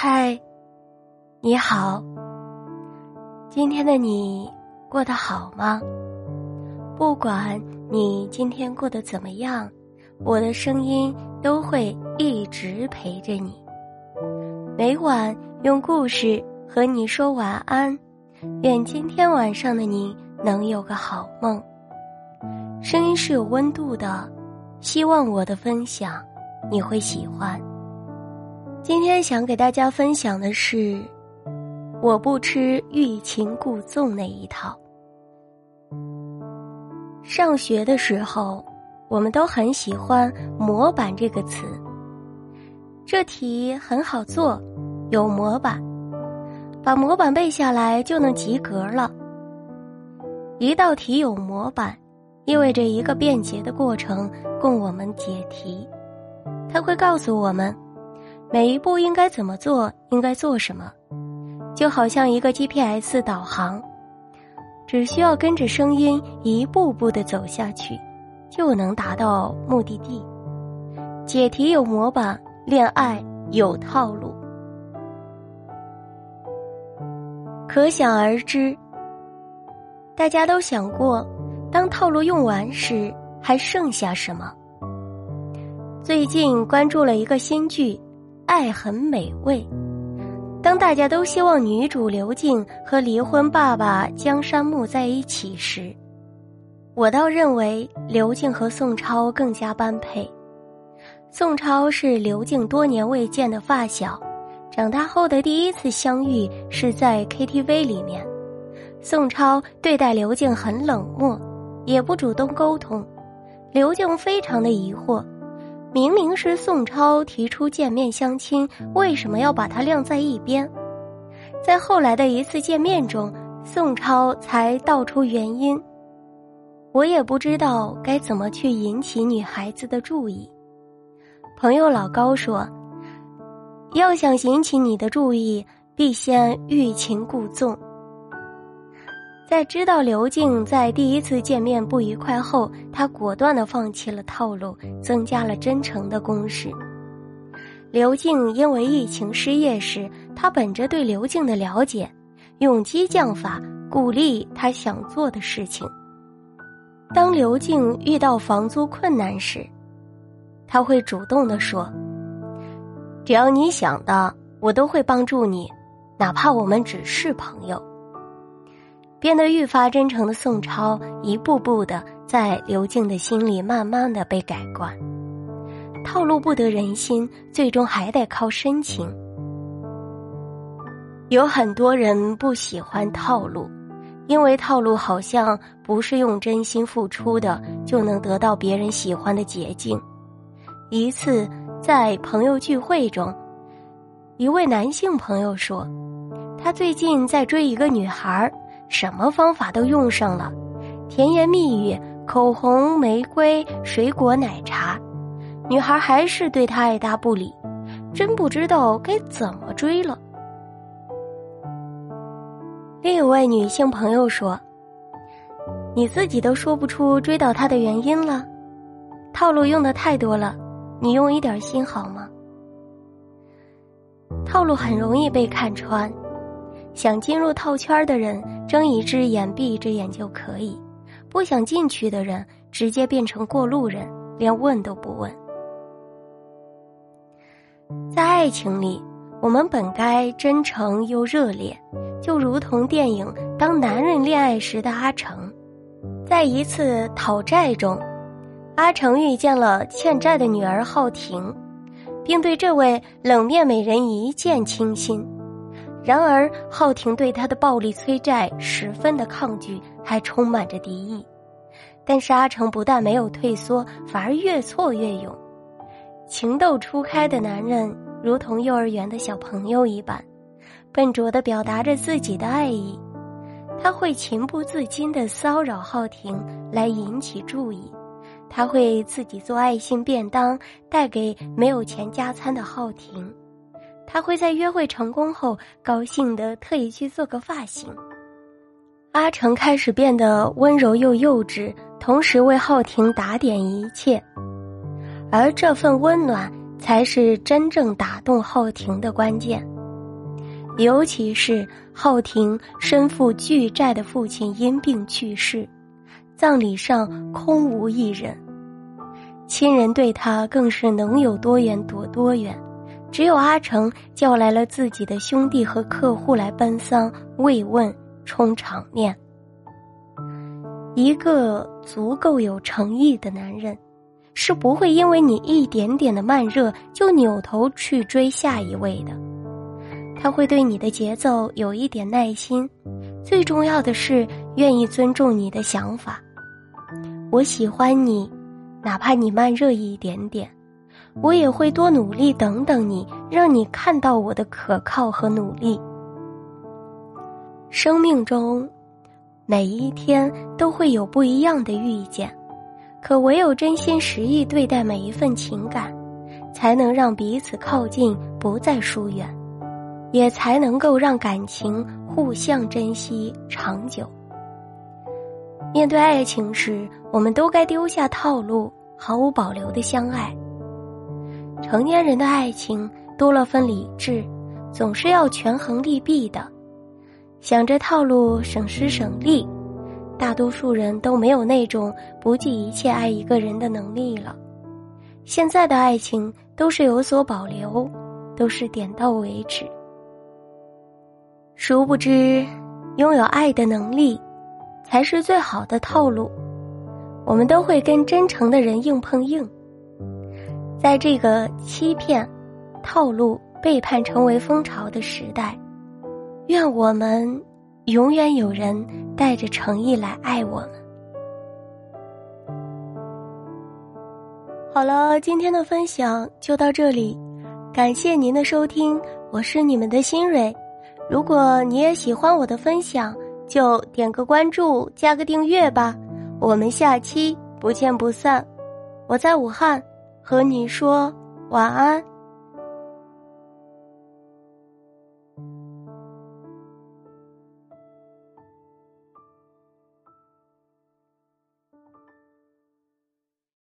嗨，你好。今天的你过得好吗？不管你今天过得怎么样，我的声音都会一直陪着你。每晚用故事和你说晚安，愿今天晚上的你能有个好梦。声音是有温度的，希望我的分享你会喜欢。今天想给大家分享的是，我不吃欲擒故纵那一套。上学的时候，我们都很喜欢“模板”这个词。这题很好做，有模板，把模板背下来就能及格了。一道题有模板，意味着一个便捷的过程供我们解题。它会告诉我们。每一步应该怎么做？应该做什么？就好像一个 GPS 导航，只需要跟着声音一步步的走下去，就能达到目的地。解题有模板，恋爱有套路，可想而知。大家都想过，当套路用完时，还剩下什么？最近关注了一个新剧。爱很美味。当大家都希望女主刘静和离婚爸爸江山木在一起时，我倒认为刘静和宋超更加般配。宋超是刘静多年未见的发小，长大后的第一次相遇是在 KTV 里面。宋超对待刘静很冷漠，也不主动沟通，刘静非常的疑惑。明明是宋超提出见面相亲，为什么要把他晾在一边？在后来的一次见面中，宋超才道出原因。我也不知道该怎么去引起女孩子的注意。朋友老高说：“要想引起你的注意，必先欲擒故纵。”在知道刘静在第一次见面不愉快后，他果断的放弃了套路，增加了真诚的攻势。刘静因为疫情失业时，他本着对刘静的了解，用激将法鼓励他想做的事情。当刘静遇到房租困难时，他会主动的说：“只要你想的，我都会帮助你，哪怕我们只是朋友。”变得愈发真诚的宋超，一步步的在刘静的心里慢慢的被改观。套路不得人心，最终还得靠深情。有很多人不喜欢套路，因为套路好像不是用真心付出的就能得到别人喜欢的捷径。一次在朋友聚会中，一位男性朋友说，他最近在追一个女孩儿。什么方法都用上了，甜言蜜语、口红、玫瑰、水果、奶茶，女孩还是对他爱答不理，真不知道该怎么追了。另一位女性朋友说：“你自己都说不出追到他的原因了，套路用的太多了，你用一点心好吗？”套路很容易被看穿。想进入套圈的人，睁一只眼闭一只眼就可以；不想进去的人，直接变成过路人，连问都不问。在爱情里，我们本该真诚又热烈，就如同电影《当男人恋爱时》的阿成，在一次讨债中，阿成遇见了欠债的女儿浩婷，并对这位冷面美人一见倾心。然而，浩婷对他的暴力催债十分的抗拒，还充满着敌意。但是阿成不但没有退缩，反而越挫越勇。情窦初开的男人，如同幼儿园的小朋友一般，笨拙的表达着自己的爱意。他会情不自禁的骚扰浩婷，来引起注意。他会自己做爱心便当，带给没有钱加餐的浩婷。他会在约会成功后高兴的特意去做个发型。阿成开始变得温柔又幼稚，同时为浩婷打点一切，而这份温暖才是真正打动浩婷的关键。尤其是浩廷身负巨债的父亲因病去世，葬礼上空无一人，亲人对他更是能有多远躲多远。只有阿成叫来了自己的兄弟和客户来奔丧慰问，充场面。一个足够有诚意的男人，是不会因为你一点点的慢热就扭头去追下一位的。他会对你的节奏有一点耐心，最重要的是愿意尊重你的想法。我喜欢你，哪怕你慢热一点点。我也会多努力等等你，让你看到我的可靠和努力。生命中，每一天都会有不一样的遇见，可唯有真心实意对待每一份情感，才能让彼此靠近，不再疏远，也才能够让感情互相珍惜长久。面对爱情时，我们都该丢下套路，毫无保留的相爱。成年人的爱情多了份理智，总是要权衡利弊的，想着套路省时省力，大多数人都没有那种不计一切爱一个人的能力了。现在的爱情都是有所保留，都是点到为止。殊不知，拥有爱的能力，才是最好的套路。我们都会跟真诚的人硬碰硬。在这个欺骗、套路、背叛成为风潮的时代，愿我们永远有人带着诚意来爱我们。好了，今天的分享就到这里，感谢您的收听，我是你们的新蕊。如果你也喜欢我的分享，就点个关注，加个订阅吧。我们下期不见不散。我在武汉。和你说晚安。